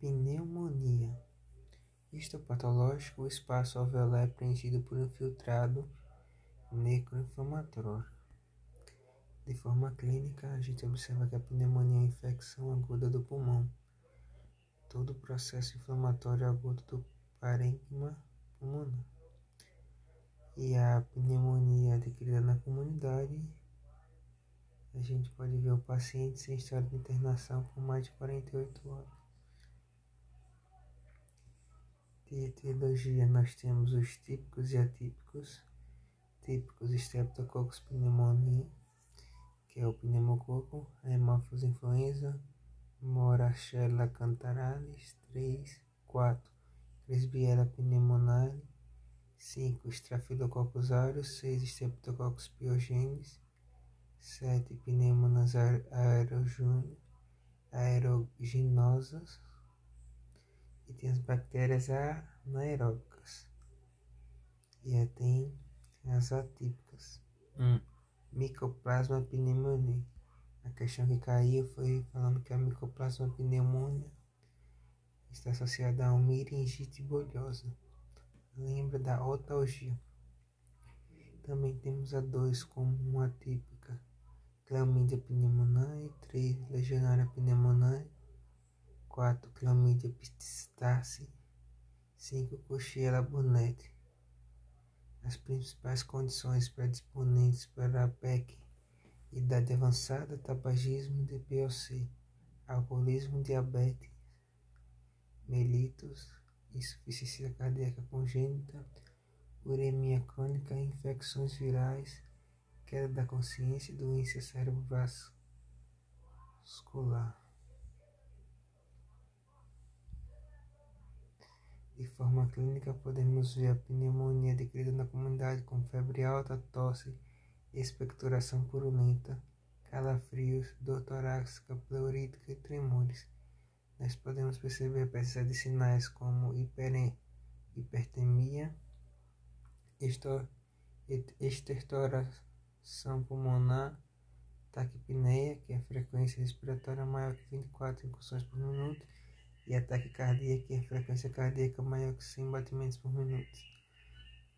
Pneumonia. Histopatológico, o espaço alveolar é preenchido por um filtrado necroinflamatório. De forma clínica, a gente observa que a pneumonia é uma infecção aguda do pulmão. Todo o processo inflamatório agudo do parênquima pulmonar. E a pneumonia adquirida na comunidade, a gente pode ver o paciente sem história de internação por mais de 48 horas. De etiologia, nós temos os típicos e atípicos. Típicos Streptococcus pneumoniae, que é o pneumococo, Haemophilus influenza, Morachella cantaralis, 3, 4, Crisbiella pneumoniae, 5. Staphylococcus aureus, 6. Streptococcus pyogenes, 7. Pneumonas aeroginosas e tem as bactérias anaeróbicas e aí tem as atípicas. Hum. Micoplasma pneumoniae. A questão que caiu foi falando que a micoplasma pneumonia está associada a uma meningiite bolhosa lembra da otalgia. Também temos a 2 como uma típica Clamídia pneumoniae, 3 Legionária pneumoniae, 4 Clamídia pististace, 5 Coxiella burnetti. As principais condições predisponentes para a PEC, idade avançada, tabagismo, DPOC, alcoolismo, diabetes, mellitus, insuficiência cardíaca congênita, uremia crônica, infecções virais, queda da consciência e doença cerebrovascular. De forma clínica, podemos ver a pneumonia adquirida na comunidade com febre alta, tosse, expectoração purulenta, calafrios, dor torácica, pleurítica e tremores. Nós podemos perceber a presença de sinais como hipertemia, estertoração pulmonar, taquipneia, que é a frequência respiratória maior que 24 incursões por minuto, e a taquicardia, que é a frequência cardíaca maior que 100 batimentos por minuto.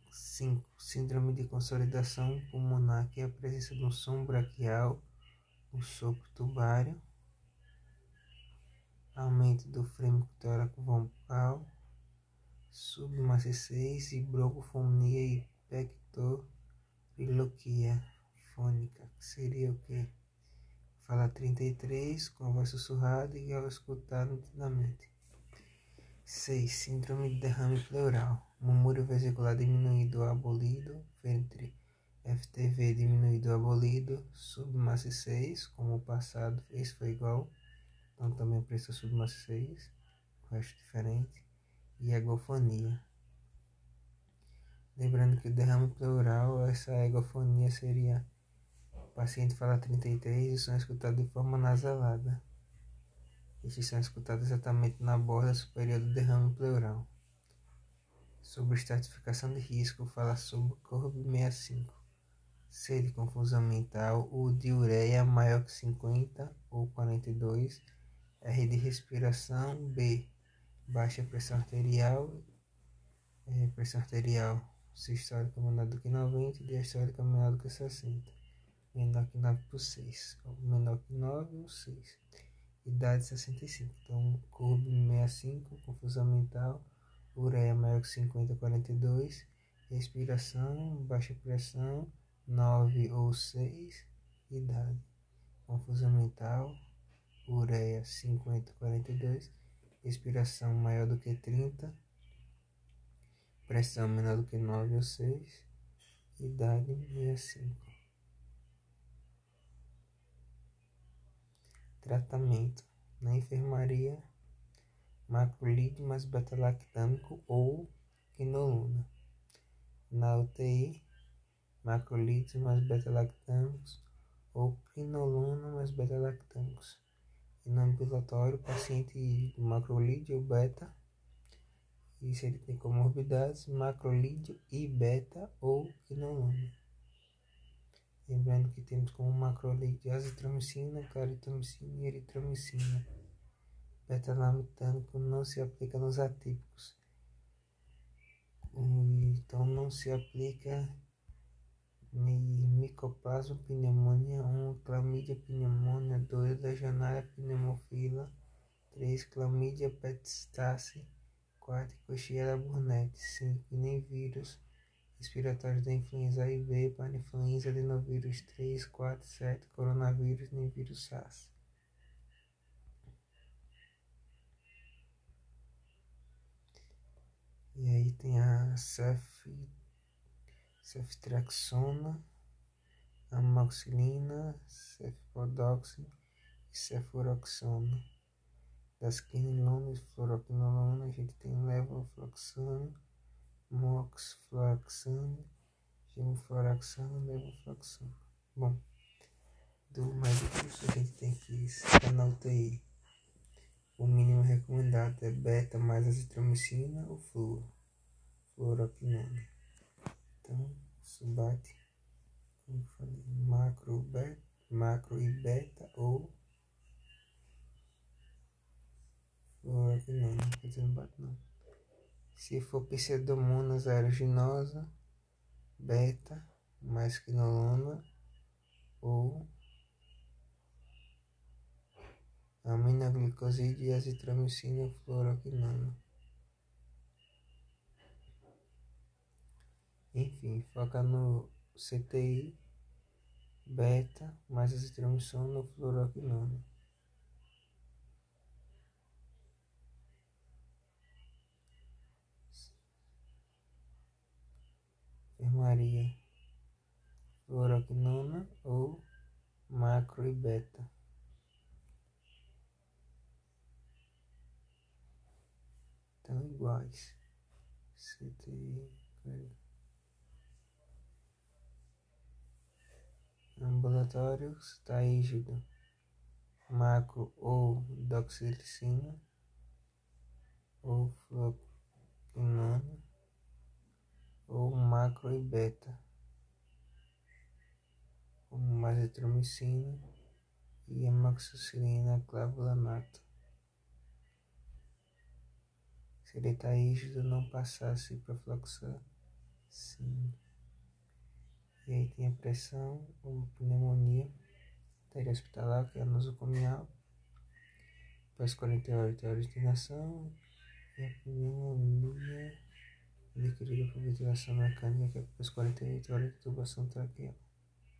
5. Síndrome de consolidação pulmonar, que é a presença de um som braquial, um sopro tubário, aumento do frêmico tóraco vocal, submaciez e broncofonia e pectoriloquia fônica, que seria o que? Fala 33, com a voz sussurrada e ao escutar nitidamente. 6. Síndrome de derrame pleural. Murmúrio vesicular diminuído ou abolido, ventre FTV diminuído ou abolido, submaciez, como o passado, esse foi igual então também o preço subma 6, o resto diferente, e egofonia. Lembrando que o derrame pleural, essa egofonia seria o paciente fala 33 e são escutados de forma nasalada. Estes são escutados exatamente na borda superior do derrame pleural. Sobre estratificação de risco, fala sobre CORB 65. C de confusão mental, o diureia maior que 50 ou 42 R de respiração, B, baixa pressão arterial, é, pressão arterial sistólica menor do que 90 e diastólica menor do que 60, menor que 9 por 6, menor que 9 ou 6, idade 65, então curva 65, confusão mental, ureia maior que 50 42, respiração, baixa pressão, 9 ou 6, idade, confusão mental, ureia 50-42, respiração maior do que 30, pressão menor do que 9 ou 6, idade 65. Tratamento na enfermaria, macrolide mais beta-lactâmico ou quinolona. Na UTI, macrolides mais beta-lactâmicos ou quinolona mais beta-lactâmicos no ambulatório, paciente macrolídeo beta, e se ele tem comorbidades, macrolídeo e beta ou quinolona. Lembrando que temos como macrolídeo azitromicina, claritromicina e eritromicina. beta-lamitânico não se aplica nos atípicos. Então não se aplica em Mycoplasma pneumonia 1, Clamídia pneumonia 2, Legionária pneumofila 3, Clamídia petestace 4, Coxiella burnetti 5, e nem vírus respiratórios da influenza A e B, parainfluenza, adenovírus 3, 4, 7, coronavírus, nem vírus SARS. E aí tem a cef, ceftriaxona, amoxicilina, cefpodoxina e cefuroxona. Das quinolonas e fluoroquinolona, a gente tem levofloxana, moxifloxacina, gemfloraxana, levofloxana. Bom, do mais curso a gente tem que na UTI. O mínimo recomendado é beta mais azitromicina ou flúor. Então, subate, como falei, macro, beta, macro e beta ou fluoroquinona. Quer dizer, não bate não. Se for Pseudomonas aeruginosa, beta, mais quinolona ou aminoglicoside e azitromicina fluoroquinona. Enfim, foca no CTI, beta, mais azitromicina ou fluoroquinona. Enfermaria, fluoroquinona ou macro e beta. Estão iguais. CTI. Ambulatório está rígido. Macro ou doxiricina ou fluoroquinona ou macro e beta, como azitromicina e amoxicilina clavulanato. Se ele está rígido, não passasse para fluxar, sim. E aí tem a pressão, ou pneumonia, artéria hospitalar, que é a nosocomial, após 48 horas de internação, e a pneumonia adquirida por ventilação mecânica após 48 horas de tubação traqueal.